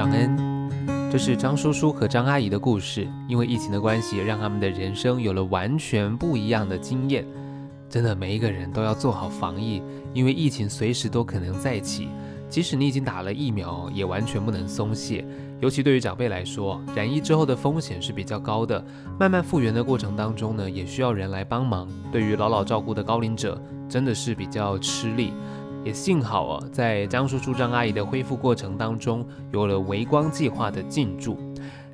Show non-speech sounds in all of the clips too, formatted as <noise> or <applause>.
尚恩。这是张叔叔和张阿姨的故事。因为疫情的关系，让他们的人生有了完全不一样的经验。真的，每一个人都要做好防疫，因为疫情随时都可能再起。即使你已经打了疫苗，也完全不能松懈。尤其对于长辈来说，染疫之后的风险是比较高的。慢慢复原的过程当中呢，也需要人来帮忙。对于老老照顾的高龄者，真的是比较吃力。也幸好啊，在张叔叔、张阿姨的恢复过程当中，有了微光计划的进驻。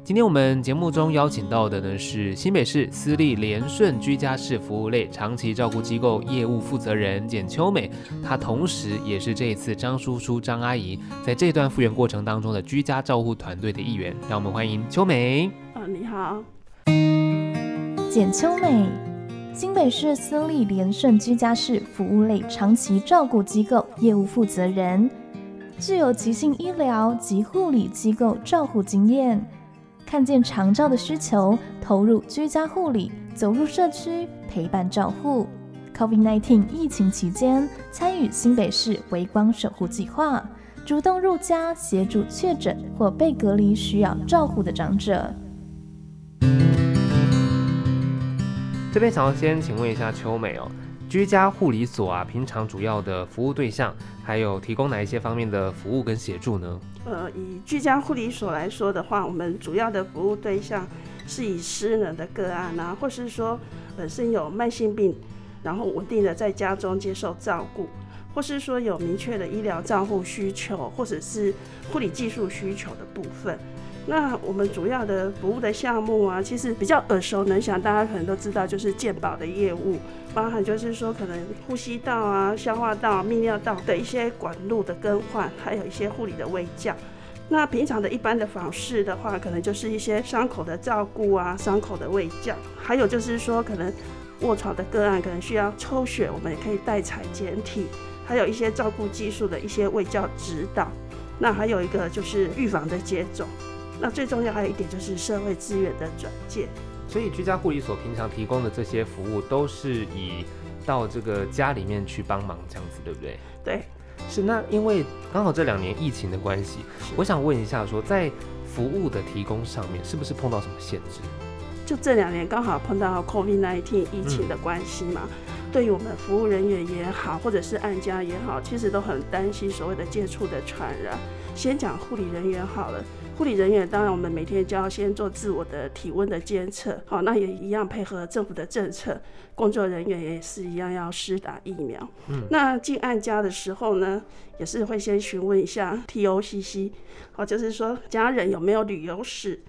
今天我们节目中邀请到的呢，是新北市私立联顺居家式服务类长期照顾机构业务负责人简秋美，她同时也是这一次张叔叔张阿姨在这段复原过程当中的居家照护团队的一员。让我们欢迎秋美。啊，你好，简秋美，新北市私立联顺居家式服务类长期照顾机构业务负责人，具有急性医疗及护理机构照护经验。看见长照的需求，投入居家护理，走入社区陪伴照护。COVID-19 疫情期间，参与新北市微光守护计划，主动入家协助确诊或被隔离需要照护的长者。这边想要先请问一下秋美哦。居家护理所啊，平常主要的服务对象，还有提供哪一些方面的服务跟协助呢？呃，以居家护理所来说的话，我们主要的服务对象是以失能的个案啊，或是说本身有慢性病，然后稳定的在家中接受照顾，或是说有明确的医疗照护需求，或者是护理技术需求的部分。那我们主要的服务的项目啊，其实比较耳熟能详，大家可能都知道，就是健保的业务，包含就是说可能呼吸道啊、消化道、泌尿道的一些管路的更换，还有一些护理的卫教。那平常的一般的访视的话，可能就是一些伤口的照顾啊、伤口的卫教，还有就是说可能卧床的个案可能需要抽血，我们也可以代采检体，还有一些照顾技术的一些卫教指导。那还有一个就是预防的接种。那最重要还有一点就是社会资源的转介，所以居家护理所平常提供的这些服务都是以到这个家里面去帮忙这样子，对不对？对，是。那因为刚好这两年疫情的关系，我想问一下，说在服务的提供上面，是不是碰到什么限制？就这两年刚好碰到 COVID-19 疫情的关系嘛，嗯、对于我们服务人员也好，或者是按家也好，其实都很担心所谓的接触的传染。先讲护理人员好了。护理人员当然，我们每天就要先做自我的体温的监测，好，那也一样配合政府的政策，工作人员也是一样要施打疫苗。嗯，那进案家的时候呢，也是会先询问一下 TOCC，好，就是说家人有没有旅游史、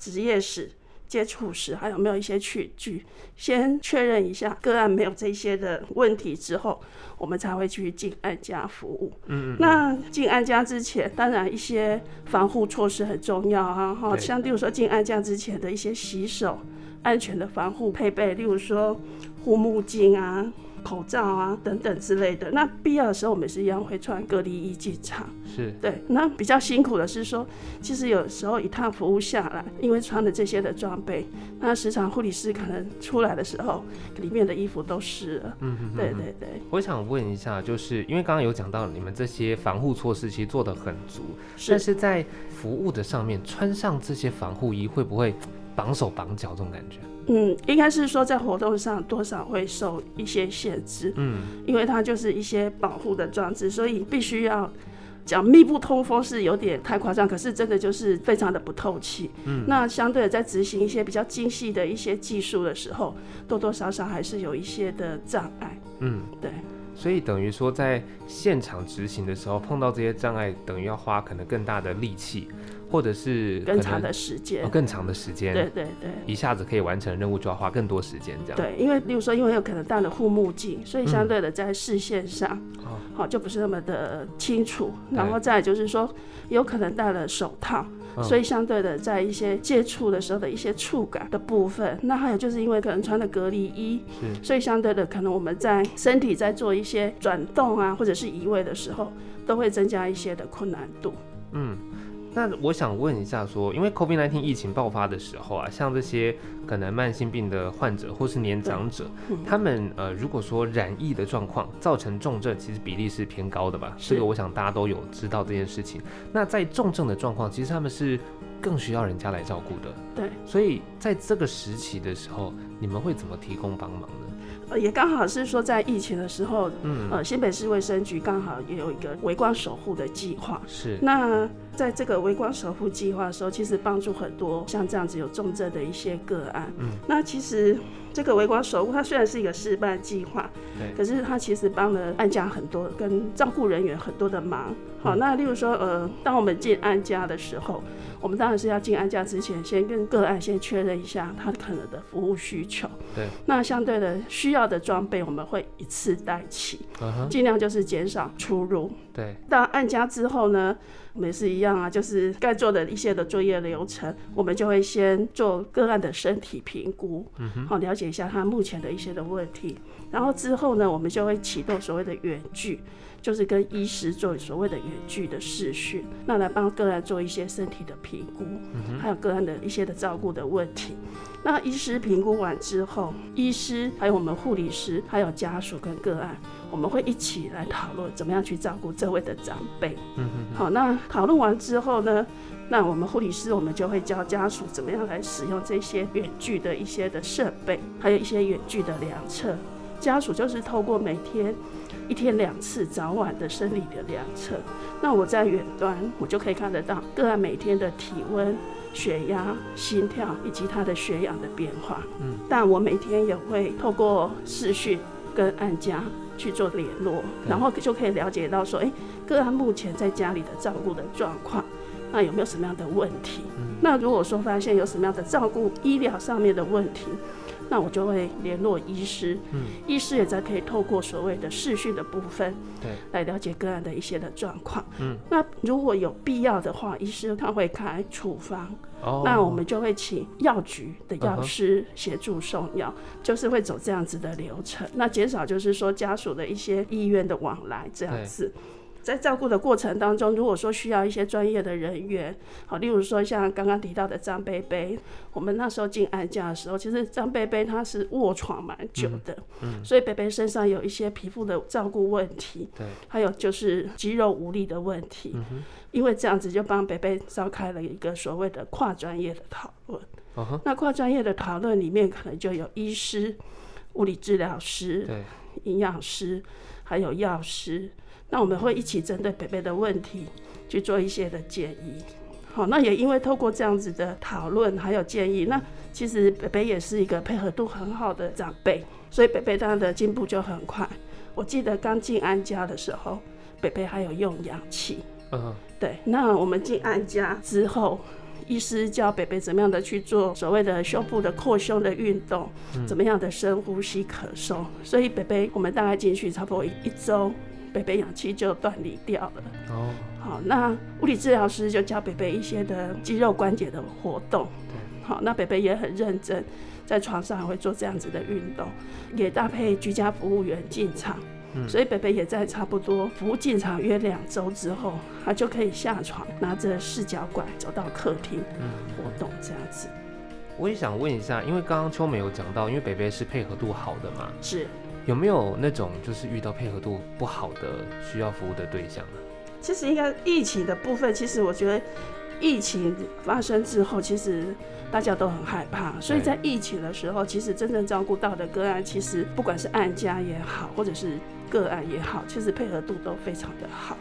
职业史。接触时还有没有一些去据，先确认一下个案没有这些的问题之后，我们才会去进安家服务。嗯，嗯，那进安家之前，当然一些防护措施很重要啊，哈，像例如说进安家之前的一些洗手、安全的防护配备，例如说护目镜啊。口罩啊，等等之类的。那必要的时候，我们是一样会穿隔离衣进场。是对。那比较辛苦的是说，其实有时候一趟服务下来，因为穿了这些的装备，那时常护理师可能出来的时候，里面的衣服都湿了。嗯哼，哼，哼。对对对。我想问一下，就是因为刚刚有讲到你们这些防护措施其实做的很足，是。但是在服务的上面穿上这些防护衣，会不会绑手绑脚这种感觉？嗯，应该是说在活动上多少会受一些限制，嗯，因为它就是一些保护的装置，所以必须要讲密不通风是有点太夸张，可是真的就是非常的不透气，嗯，那相对的在执行一些比较精细的一些技术的时候，多多少少还是有一些的障碍，嗯，对，所以等于说在现场执行的时候碰到这些障碍，等于要花可能更大的力气。或者是更长的时间，哦，更长的时间，对对对，一下子可以完成任务就要花更多时间，这样。对，因为例如说，因为有可能戴了护目镜，所以相对的在视线上，好，嗯哦，就不是那么的清楚。然后再就是说，有可能戴了手套，嗯，所以相对的在一些接触的时候的一些触感的部分，那还有就是因为可能穿了隔离衣，是，所以相对的可能我们在身体在做一些转动啊，或者是移位的时候，都会增加一些的困难度。嗯。那我想问一下说，说因为 COVID-19 疫情爆发的时候啊，像这些可能慢性病的患者或是年长者，嗯、他们呃，如果说染疫的状况造成重症，其实比例是偏高的吧？这个我想大家都有知道这件事情。那在重症的状况，其实他们是更需要人家来照顾的。对，所以在这个时期的时候，你们会怎么提供帮忙呢？也刚好是说，在疫情的时候，嗯，呃，新北市卫生局刚好也有一个围光守护的计划。是。那在这个微光守护计划的时候，其实帮助很多像这样子有重症的一些个案。嗯。那其实这个微光守护，它虽然是一个示范计划，对，可是它其实帮了安家很多跟照顾人员很多的忙。好，那例如说，呃，当我们进安家的时候。我们当然是要进安家之前，先跟个案先确认一下他可能的服务需求。对。那相对的需要的装备，我们会一次带齐，尽、uh-huh. 量就是减少出入。对。到案家之后呢，我们也是一样啊，就是该做的一些的作业流程，我们就会先做个案的身体评估，嗯哼，好，了解一下他目前的一些的问题。然后之后呢，我们就会启动所谓的远距。就是跟医师做所谓的远距的视讯，那来帮个案做一些身体的评估，还有个案的一些的照顾的问题。那医师评估完之后，医师还有我们护理师，还有家属跟个案，我们会一起来讨论怎么样去照顾这位的长辈。嗯嗯。好，那讨论完之后呢，那我们护理师我们就会教家属怎么样来使用这些远距的一些的设备，还有一些远距的量测。家属就是透过每天。一天两次早晚的生理的量测，那我在远端我就可以看得到个案每天的体温、血压、心跳以及他的血氧的变化。嗯，但我每天也会透过视讯跟按家去做联络，然后就可以了解到说，哎、欸，个案目前在家里的照顾的状况，那有没有什么样的问题？嗯，那如果说发现有什么样的照顾医疗上面的问题。那我就会联络医师，嗯，医师也在可以透过所谓的视讯的部分，对，来了解个案的一些的状况，嗯，那如果有必要的话，医师他会开处方，哦，那我们就会请药局的药师协助送药，嗯，就是会走这样子的流程，那减少就是说家属的一些医院的往来这样子。在照顾的过程当中，如果说需要一些专业的人员，好，例如说像刚刚提到的张贝贝，我们那时候进安家的时候，其实张贝贝他是卧床蛮久的，嗯，嗯，所以贝贝身上有一些皮肤的照顾问题，对，还有就是肌肉无力的问题，嗯，因为这样子就帮贝贝召开了一个所谓的跨专业的讨论，嗯，那跨专业的讨论里面可能就有医师、物理治疗师、对，营养师，还有药师。那我们会一起针对北北的问题去做一些的建议，好，那也因为透过这样子的讨论还有建议，那其实北北也是一个配合度很好的长辈，所以北北他的进步就很快。我记得刚进安家的时候，北北还有用氧气，嗯，对。那我们进安家之后，医师教北北怎么样的去做所谓的胸部的扩胸的运动，怎么样的深呼吸咳嗽，所以北北我们大概进去差不多一周。北北氧气就断离掉了。哦，好，那物理治疗师就教北北一些的肌肉关节的活动。好，那北北也很认真，在床上还会做这样子的运动，也搭配居家服务员进场。嗯，所以北北也在差不多服务进场约两周之后，他就可以下床，拿着四脚拐走到客厅，嗯，活动这样子。我也想问一下，因为刚刚秋美有讲到，因为北北是配合度好的嘛？是。有没有那种就是遇到配合度不好的需要服务的对象呢？其实应该疫情的部分，其实我觉得疫情发生之后，其实大家都很害怕，所以在疫情的时候，其实真正照顾到的个案，其实不管是案家也好，或者是个案也好，其实配合度都非常的好。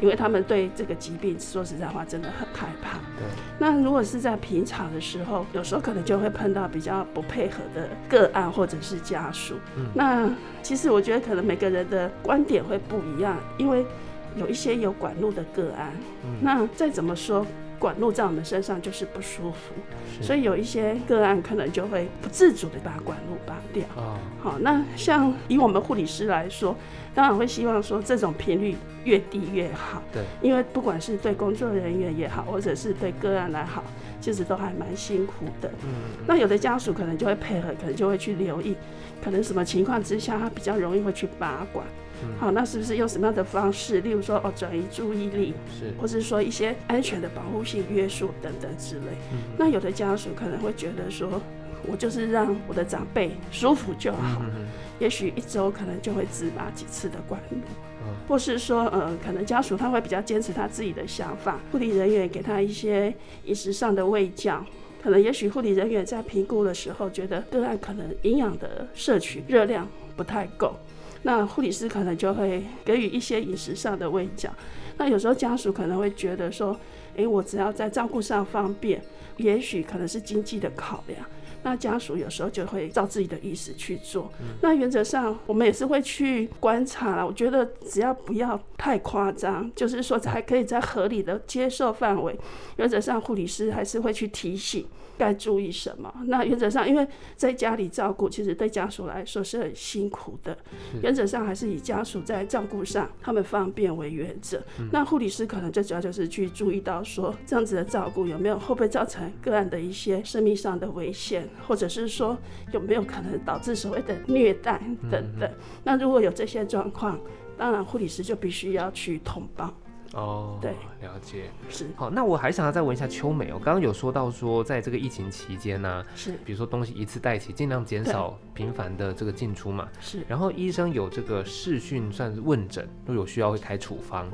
因为他们对这个疾病，说实在话，真的很害怕。对。那如果是在平常的时候，有时候可能就会碰到比较不配合的个案或者是家属。嗯。那其实我觉得可能每个人的观点会不一样，因为有一些有管路的个案。嗯。那再怎么说，管路在我们身上就是不舒服，所以有一些个案可能就会不自主的把管路拔掉。啊。好，那像以我们护理师来说。当然会希望说这种频率越低越好，对，因为不管是对工作人员也好，或者是对个案来好，其实都还蛮辛苦的。嗯，那有的家属可能就会配合，可能就会去留意，可能什么情况之下他比较容易会去拔管，嗯、好，那是不是用什么样的方式？例如说哦，转移注意力，是，或是说一些安全的保护性约束等等之类。嗯、那有的家属可能会觉得说，我就是让我的长辈舒服就好，嗯、也许一周可能就会自拔几次的管路，嗯、或是说呃，可能家属他会比较坚持他自己的想法，护理人员给他一些饮食上的喂教。可能也许护理人员在评估的时候，觉得个案可能营养的摄取热量不太够，那护理师可能就会给予一些饮食上的喂教。那有时候家属可能会觉得说，诶，我只要在照顾上方便，也许可能是经济的考量。那家属有时候就会照自己的意思去做。嗯、那原则上，我们也是会去观察了。我觉得只要不要太夸张，就是说还可以在合理的接受范围。原则上，护理师还是会去提醒。该注意什么？那原则上，因为在家里照顾，其实对家属来说是很辛苦的。原则上还是以家属在照顾上他们方便为原则。嗯、那护理师可能最主要就是去注意到说，这样子的照顾有没有会不会造成个案的一些生命上的危险，或者是说有没有可能导致所谓的虐待等等。那如果有这些状况，当然护理师就必须要去通报。哦，对，了解，是。好，那我还想要再问一下秋美，哦刚刚有说到说，在这个疫情期间呢、啊，是，比如说东西一次带齐，尽量减少频繁的这个进出嘛，是。然后医生有这个视讯算是问诊，都有需要会开处方，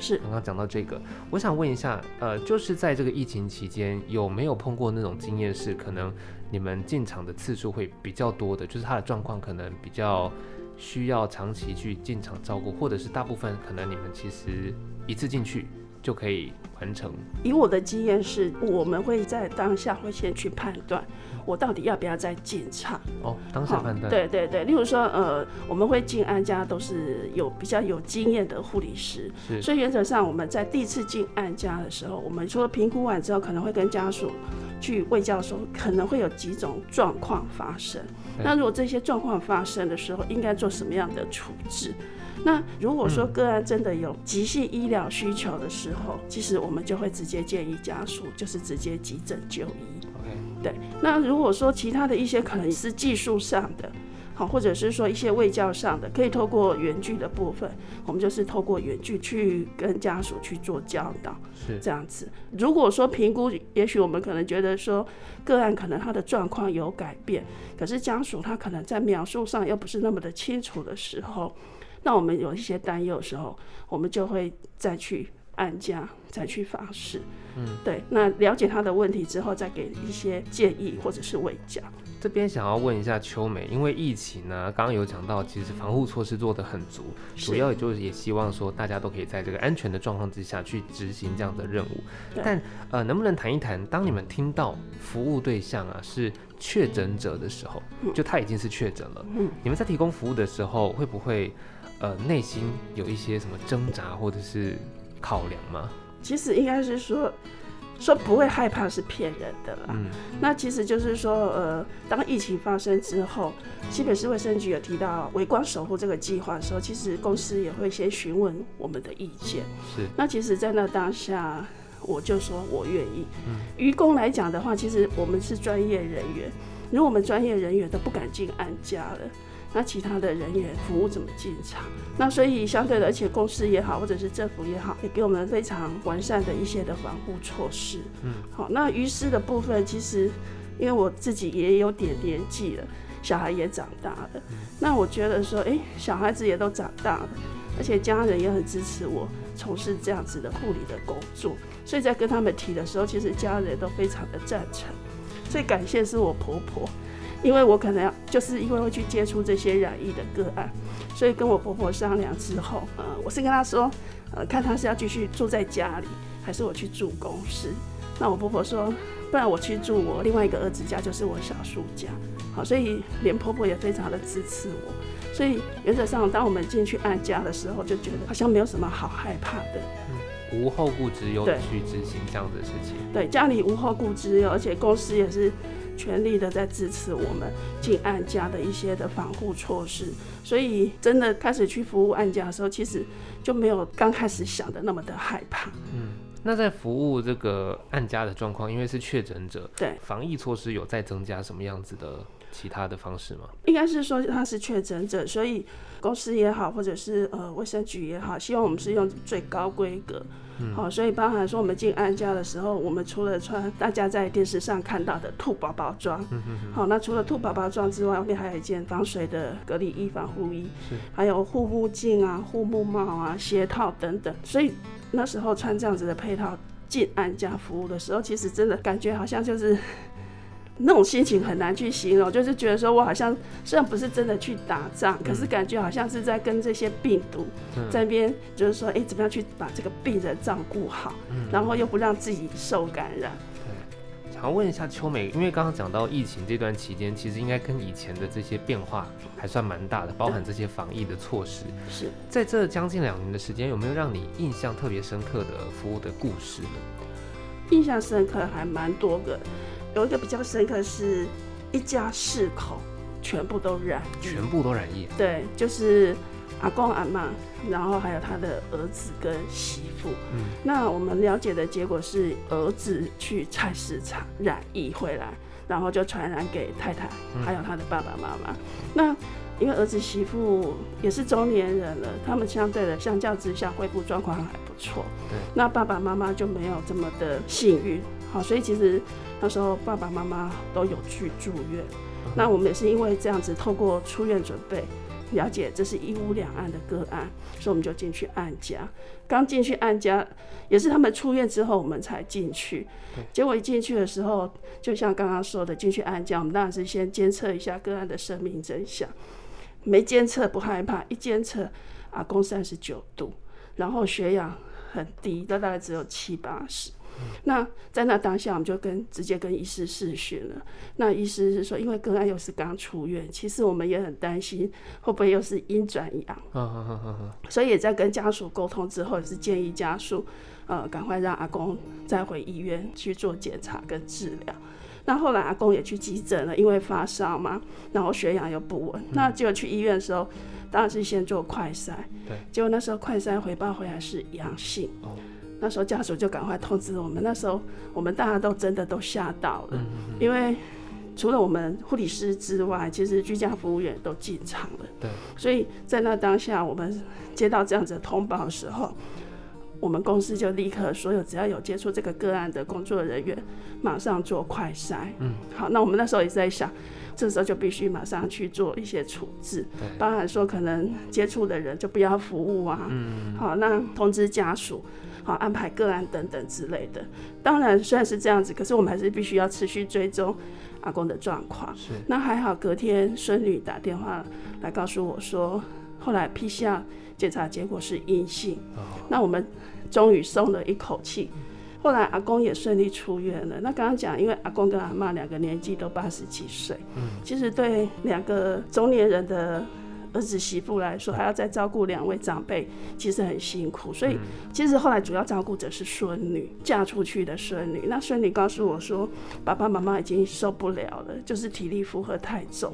是。刚刚讲到这个，我想问一下，呃，就是在这个疫情期间，有没有碰过那种经验是可能你们进场的次数会比较多的，就是他的状况可能比较需要长期去进场照顾，或者是大部分可能你们其实。一次进去就可以完成。以我的经验是，我们会在当下会先去判断，我到底要不要再进场。哦，当下判断。对对对，例如说，呃，我们会进安家都是有比较有经验的护理师，所以原则上我们在第一次进安家的时候，我们除了评估完之后，可能会跟家属去问教授，可能会有几种状况发生。那如果这些状况发生的时候，应该做什么样的处置？那如果说个案真的有急性医疗需求的时候，嗯、其实我们就会直接建议家属就是直接急诊就医。Okay. 对。那如果说其他的一些可能是技术上的，好，或者是说一些卫教上的，可以透过远距的部分，我们就是透过远距去跟家属去做教导，是这样子。如果说评估，也许我们可能觉得说个案可能他的状况有改变，可是家属他可能在描述上又不是那么的清楚的时候。那我们有一些担忧的时候，我们就会再去按家，再去发誓。嗯，对。那了解他的问题之后，再给一些建议或者是慰教。这边想要问一下秋美，因为疫情呢，刚刚有讲到，其实防护措施做得很足，主要也就是也希望说大家都可以在这个安全的状况之下去执行这样的任务。但呃，能不能谈一谈，当你们听到服务对象啊是确诊者的时候，就他已经是确诊了，嗯，你们在提供服务的时候会不会？呃，内心有一些什么挣扎或者是考量吗？其实应该是说，说不会害怕是骗人的啦。嗯，那其实就是说，呃，当疫情发生之后，新北市卫生局有提到“围光守护”这个计划的时候，其实公司也会先询问我们的意见。是。那其实，在那当下，我就说我愿意。嗯。于公来讲的话，其实我们是专业人员，如果我们专业人员都不敢进安家了。那其他的人员服务怎么进场？那所以相对的，而且公司也好，或者是政府也好，也给我们非常完善的一些的防护措施。嗯，好，那于是的部分，其实因为我自己也有点年纪了，小孩也长大了，嗯、那我觉得说，哎、欸，小孩子也都长大了，而且家人也很支持我从事这样子的护理的工作，所以在跟他们提的时候，其实家人都非常的赞成。最感谢是我婆婆。因为我可能要，就是因为会去接触这些染疫的个案，所以跟我婆婆商量之后，呃，我是跟她说，呃，看她是要继续住在家里，还是我去住公司。那我婆婆说，不然我去住我另外一个儿子家，就是我小叔家。好，所以连婆婆也非常的支持我。所以原则上，当我们进去安家的时候，就觉得好像没有什么好害怕的，嗯、无后顾之忧的去执行这样子的事情。对，家里无后顾之忧，而且公司也是。全力的在支持我们进案家的一些的防护措施，所以真的开始去服务案家的时候，其实就没有刚开始想的那么的害怕。嗯，那在服务这个案家的状况，因为是确诊者，对，防疫措施有在增加什么样子的其他的方式吗？应该是说他是确诊者，所以公司也好，或者是呃卫生局也好，希望我们是用最高规格。好、嗯，所以包含说我们进安家的时候，我们除了穿大家在电视上看到的兔宝宝装，好，那除了兔宝宝装之外，外面还有一件防水的隔离衣、防护衣，还有护目镜啊、护目帽啊、鞋套等等。所以那时候穿这样子的配套进安家服务的时候，其实真的感觉好像就是。那种心情很难去形容，就是觉得说我好像虽然不是真的去打仗，可是感觉好像是在跟这些病毒在那边，就是说，哎、欸，怎么样去把这个病人照顾好，然后又不让自己受感染。对，想要问一下秋美，因为刚刚讲到疫情这段期间，其实应该跟以前的这些变化还算蛮大的，包含这些防疫的措施。是在这将近两年的时间，有没有让你印象特别深刻的服务的故事呢？印象深刻还蛮多个。有一个比较深刻是，一家四口全部都染，全部都染疫。对，就是阿公阿妈，然后还有他的儿子跟媳妇。嗯，那我们了解的结果是，儿子去菜市场染疫回来，然后就传染给太太，还有他的爸爸妈妈。嗯。那因为儿子媳妇也是中年人了，他们相对的相较之下恢复状况还不错。对，那爸爸妈妈就没有这么的幸运。好，所以其实。那时候爸爸妈妈都有去住院，那我们也是因为这样子，透过出院准备，了解这是一屋两案的个案，所以我们就进去安家。刚进去安家，也是他们出院之后我们才进去。结果一进去的时候，就像刚刚说的，进去安家，我们当然是先监测一下个案的生命真相。没监测不害怕，一监测，阿公三十九度，然后血氧很低，大概只有七八十。那在那当下，我们就跟直接跟医师视讯了。那医师是说，因为个案又是刚出院，其实我们也很担心会不会又是阴转阳，所以也在跟家属沟通之后，也是建议家属呃赶快让阿公再回医院去做检查跟治疗。那后来阿公也去急诊了，因为发烧嘛，然后血氧又不稳，那结果去医院的时候，当然是先做快筛，对，结果那时候快筛回报回来是阳性。那时候家属就赶快通知我们，那时候我们大家都真的都吓到了，因为除了我们护理师之外，其实居家服务员都进场了。对，所以在那当下，我们接到这样子的通报的时候，我们公司就立刻所有只要有接触这个个案的工作人员，马上做快筛。嗯，好，那我们那时候也在想，这时候就必须马上去做一些处置，包含说可能接触的人就不要服务啊。嗯，好，那通知家属。好，安排个案等等之类的。当然，虽然是这样子，可是我们还是必须要持续追踪阿公的状况。是。那还好，隔天孙女打电话来告诉我说，后来 PCR 检查结果是阴性。哦。那我们终于松了一口气。后来阿公也顺利出院了。那刚刚讲，因为阿公跟阿嬷两个年纪都八十几岁。嗯。其实对两个中年人的。儿子媳妇来说，还要再照顾两位长辈，其实很辛苦。所以，其实后来主要照顾者是孙女，嫁出去的孙女。那孙女告诉我说，爸爸妈妈已经受不了了，就是体力负荷太重，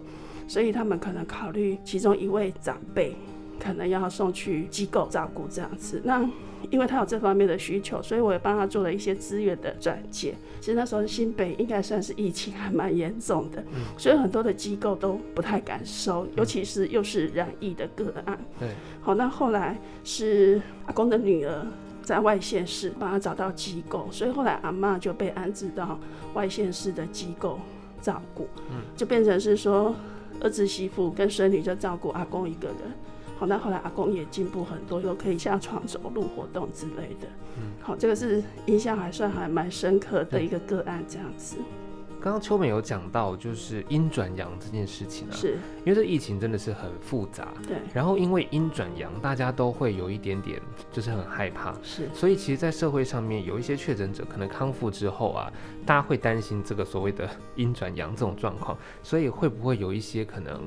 所以他们可能考虑其中一位长辈，可能要送去机构照顾这样子。那因为他有这方面的需求，所以我也帮他做了一些资源的转介。其实那时候新北应该算是疫情还蛮严重的，所以很多的机构都不太敢收，尤其是又是染疫的个案。对，好，那后来是阿公的女儿在外县市帮他找到机构，所以后来阿妈就被安置到外县市的机构照顾，就变成是说儿子媳妇跟孙女就照顾阿公一个人。好，那后来阿公也进步很多，又可以下床走路、活动之类的。嗯，好，这个是印象还算还蛮深刻的一个个案，这样子。刚刚秋美有讲到，就是阴转阳这件事情啊，是因为这疫情真的是很复杂。对。然后因为阴转阳，大家都会有一点点就是很害怕。是。所以其实，在社会上面有一些确诊者可能康复之后啊，大家会担心这个所谓的阴转阳这种状况，所以会不会有一些可能？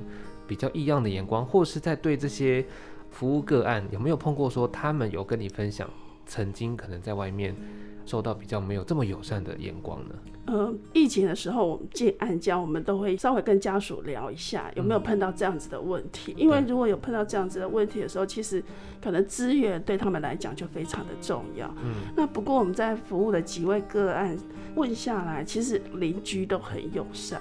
比较异样的眼光，或是在对这些服务个案有没有碰过？说他们有跟你分享，曾经可能在外面受到比较没有这么友善的眼光呢？呃，疫情的时候，我们进安家，我们都会稍微跟家属聊一下，有没有碰到这样子的问题。嗯。因为如果有碰到这样子的问题的时候，其实可能资源对他们来讲就非常的重要。嗯。那不过我们在服务的几位个案问下来，其实邻居都很友善。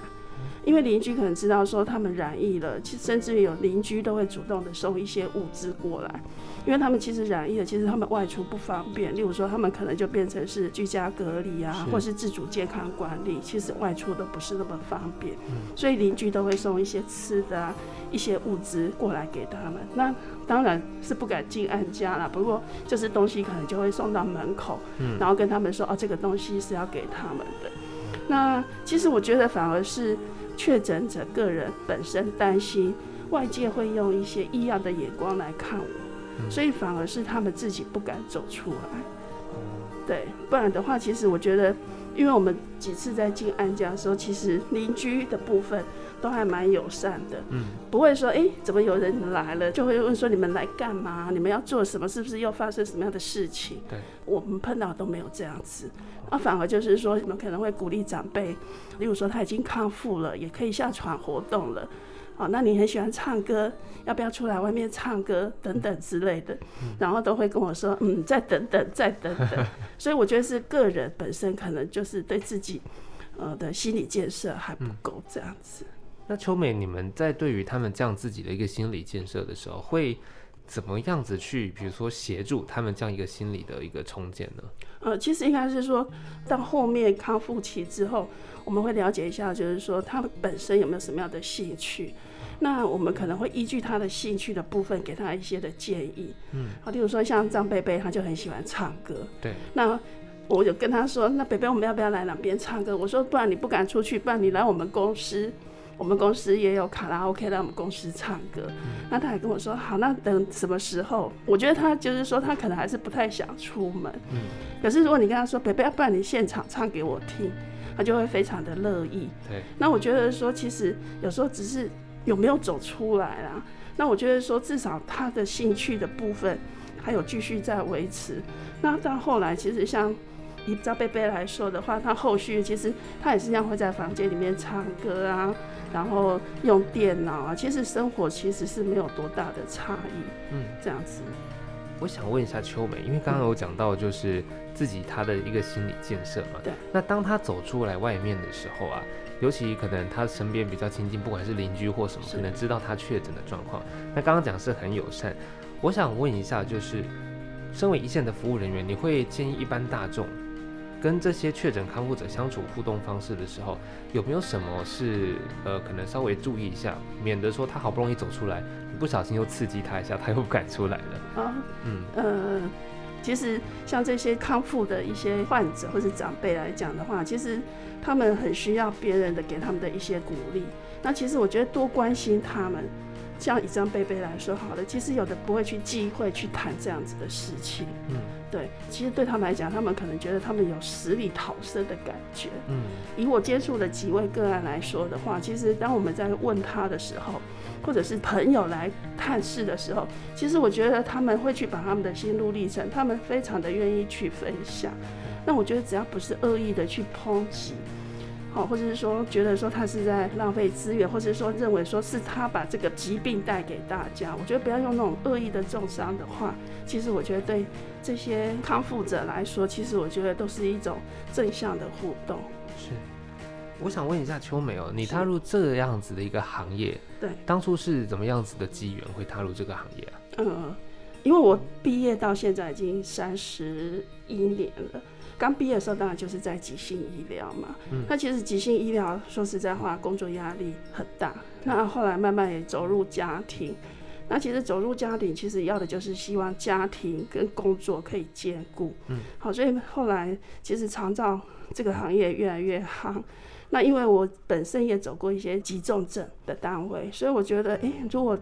因为邻居可能知道说他们染疫了，其甚至有邻居都会主动的送一些物资过来，因为他们其实染疫了，其实他们外出不方便，例如说他们可能就变成是居家隔离啊，或是自主健康管理，其实外出都不是那么方便，所以邻居都会送一些吃的啊，一些物资过来给他们。那当然是不敢进安家了，不过就是东西可能就会送到门口，然后跟他们说哦，这个东西是要给他们的。那其实我觉得反而是。确诊者个人本身担心外界会用一些异样的眼光来看我，所以反而是他们自己不敢走出来。对，不然的话，其实我觉得，因为我们几次在进安家的时候，其实邻居的部分都还蛮友善的，嗯，不会说，哎，怎么有人来了，就会问说你们来干嘛？你们要做什么？是不是又发生什么样的事情？对，我们碰到都没有这样子。那反而就是说，你们可能会鼓励长辈，例如说他已经康复了，也可以下床活动了，好，那你很喜欢唱歌，要不要出来外面唱歌等等之类的，然后都会跟我说，嗯，再等等，再等等。<laughs> 所以我觉得是个人本身可能就是对自己，呃的心理建设还不够这样子。那秋美，你们在对于他们这样自己的一个心理建设的时候，会怎么样子去，比如说协助他们这样一个心理的一个重建呢？呃，其实应该是说，到后面康复期之后，我们会了解一下，就是说他们本身有没有什么样的兴趣，那我们可能会依据他的兴趣的部分，给他一些的建议。嗯，好，例如说像张贝贝，他就很喜欢唱歌。对。那我就跟他说，那贝贝，我们要不要来两边唱歌？我说，不然你不敢出去，不然你来我们公司。我们公司也有卡拉 OK 在我们公司唱歌，那他还跟我说好，那等什么时候？我觉得他就是说他可能还是不太想出门，嗯，可是如果你跟他说，贝贝，要不然你现场唱给我听，他就会非常的乐意。对，那我觉得说其实有时候只是有没有走出来啦，那我觉得说至少他的兴趣的部分还有继续在维持。那到后来其实像以张贝贝来说的话，他后续其实他也是一样会在房间里面唱歌啊。然后用电脑啊，其实生活其实是没有多大的差异，嗯，这样子。我想问一下秋美，因为刚刚有讲到就是自己他的一个心理建设嘛，对。那当他走出来外面的时候啊，尤其可能他身边比较亲近，不管是邻居或什么，可能知道他确诊的状况。那刚刚讲是很友善，我想问一下，就是身为一线的服务人员，你会建议一般大众？跟这些确诊康复者相处互动方式的时候，有没有什么是呃可能稍微注意一下，免得说他好不容易走出来，不小心又刺激他一下，他又不敢出来了。啊，嗯，呃，其实像这些康复的一些患者或是长辈来讲的话，其实他们很需要别人的给他们的一些鼓励。那其实我觉得多关心他们。像以张贝贝来说好了，其实有的不会去忌讳去谈这样子的事情，嗯，对，其实对他们来讲，他们可能觉得他们有死里逃生的感觉，嗯，以我接触的几位个案来说的话，其实当我们在问他的时候，或者是朋友来探视的时候，其实我觉得他们会去把他们的心路历程，他们非常的愿意去分享，那我觉得只要不是恶意的去抨击。好，或者是说觉得说他是在浪费资源，或者是说认为说是他把这个疾病带给大家，我觉得不要用那种恶意的重伤的话，其实我觉得对这些康复者来说，其实我觉得都是一种正向的互动。是，我想问一下秋美哦，你踏入这样子的一个行业，对，当初是怎么样子的机缘会踏入这个行业啊？嗯，因为我毕业到现在已经三十一年了。刚毕业的时候，当然就是在急性医疗嘛。嗯。那其实急性医疗，说实在话，工作压力很大。那后来慢慢也走入家庭。那其实走入家庭，其实要的就是希望家庭跟工作可以兼顾。嗯。好，所以后来其实长照这个行业越来越夯。那因为我本身也走过一些急重症的单位，所以我觉得，哎、欸，如果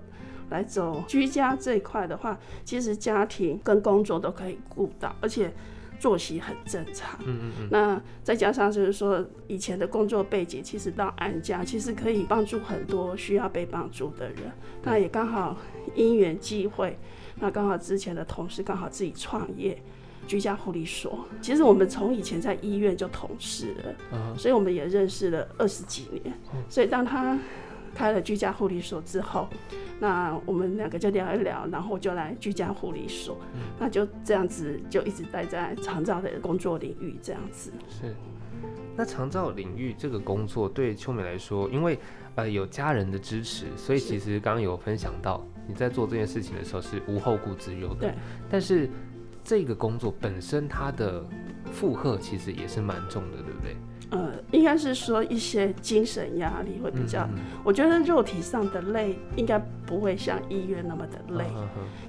来走居家这一块的话，其实家庭跟工作都可以顾到，而且。作息很正常，嗯嗯嗯，那再加上就是说以前的工作背景，其实到安家其实可以帮助很多需要被帮助的人。那也刚好因缘际会，那刚好之前的同事刚好自己创业居家护理所。其实我们从以前在医院就同事了，所以我们也认识了二十几年。所以当他开了居家护理所之后，那我们两个就聊一聊，然后我就来居家护理所，嗯，那就这样子就一直待在长照的工作领域，这样子。是，那长照领域这个工作对秋美来说，因为呃有家人的支持，所以其实刚刚有分享到你在做这件事情的时候是无后顾之忧的。对，但是这个工作本身它的负荷其实也是蛮重的，对不对？呃，应该是说一些精神压力会比较，嗯嗯，我觉得肉体上的累应该不会像医院那么的累，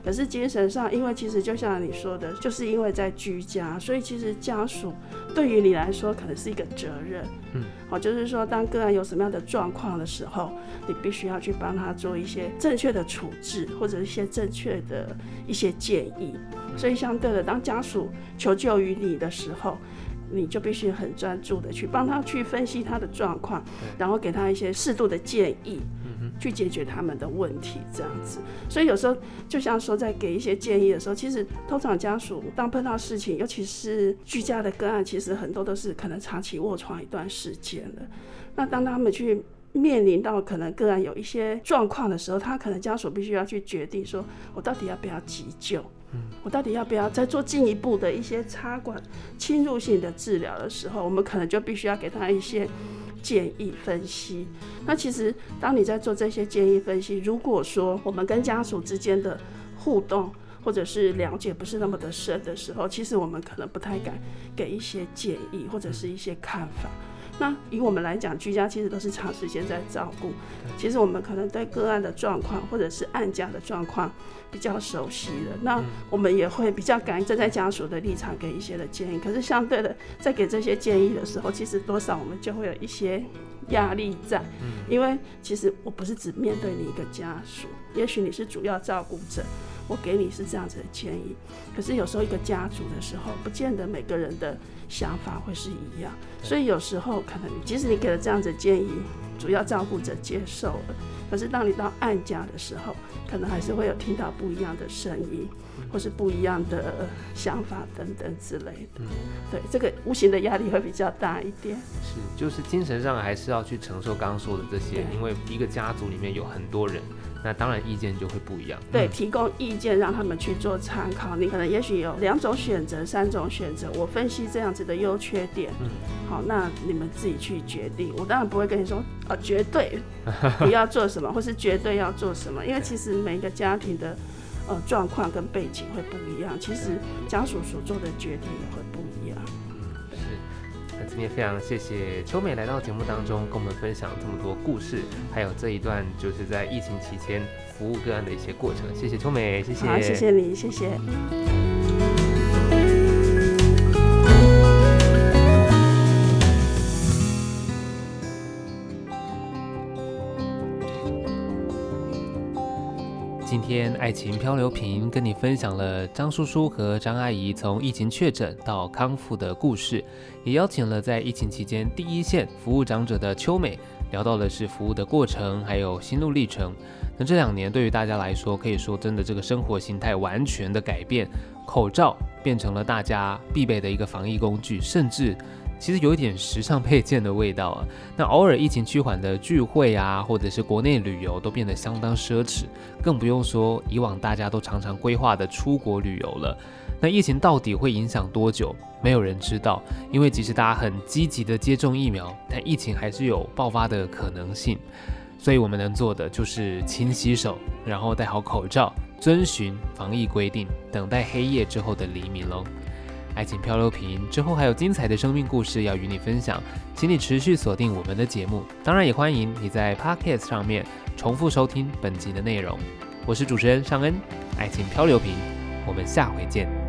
可是精神上，因为其实就像你说的，就是因为在居家，所以其实家属对于你来说可能是一个责任，嗯，好，就是说当个案有什么样的状况的时候，你必须要去帮他做一些正确的处置，或者一些正确的一些建议，所以相对的，当家属求救于你的时候。你就必须很专注的去帮他去分析他的状况，然后给他一些适度的建议，去解决他们的问题，这样子。所以有时候就像说，在给一些建议的时候，其实通常家属当碰到事情，尤其是居家的个案，其实很多都是可能长期卧床一段时间了。那当他们去面临到可能个案有一些状况的时候，他可能家属必须要去决定说，我到底要不要急救。我到底要不要再做进一步的一些插管侵入性的治疗的时候，我们可能就必须要给他一些建议分析。那其实当你在做这些建议分析，如果说我们跟家属之间的互动或者是了解不是那么的深的时候，其实我们可能不太敢给一些建议或者是一些看法。那以我们来讲，居家其实都是长时间在照顾。其实我们可能对个案的状况或者是案家的状况比较熟悉了，那我们也会比较敢站在家属的立场给一些的建议。可是相对的，在给这些建议的时候，其实多少我们就会有一些压力在，因为其实我不是只面对你一个家属，也许你是主要照顾者。我给你是这样子的建议，可是有时候一个家族的时候，不见得每个人的想法会是一样，所以有时候可能即使你给了这样子的建议，主要照顾者接受了，可是当你到案家的时候，可能还是会有听到不一样的声音，或是不一样的想法等等之类的。对，这个无形的压力会比较大一点。是，就是精神上还是要去承受刚刚说的这些，因为一个家族里面有很多人。那当然，意见就会不一样。对，提供意见让他们去做参考。你可能也许有两种选择、三种选择，我分析这样子的优缺点。嗯，好，那你们自己去决定。我当然不会跟你说啊，绝对 <laughs> 不要做什么，或是绝对要做什么，因为其实每一个家庭的呃状况跟背景会不一样，其实家属所做的决定。今天非常谢谢秋美来到节目当中，跟我们分享这么多故事，还有这一段就是在疫情期间服务个案的一些过程。谢谢秋美，谢谢，好，谢谢你，谢谢。天爱情漂流瓶跟你分享了张叔叔和张阿姨从疫情确诊到康复的故事，也邀请了在疫情期间第一线服务长者的秋美，聊到的是服务的过程还有心路历程。那这两年对于大家来说，可以说真的这个生活形态完全的改变，口罩变成了大家必备的一个防疫工具，甚至。其实有一点时尚配件的味道啊。<laughs> 那偶尔疫情趋缓的聚会啊，或者是国内旅游都变得相当奢侈，更不用说以往大家都常常规划的出国旅游了。那疫情到底会影响多久？没有人知道，因为即使大家很积极的接种疫苗，但疫情还是有爆发的可能性。所以我们能做的就是勤洗手，然后戴好口罩，遵循防疫规定，等待黑夜之后的黎明喽。爱情漂流瓶之后还有精彩的生命故事要与你分享，请你持续锁定我们的节目。当然也欢迎你在 Podcast 上面重复收听本集的内容。我是主持人尚恩，爱情漂流瓶，我们下回见。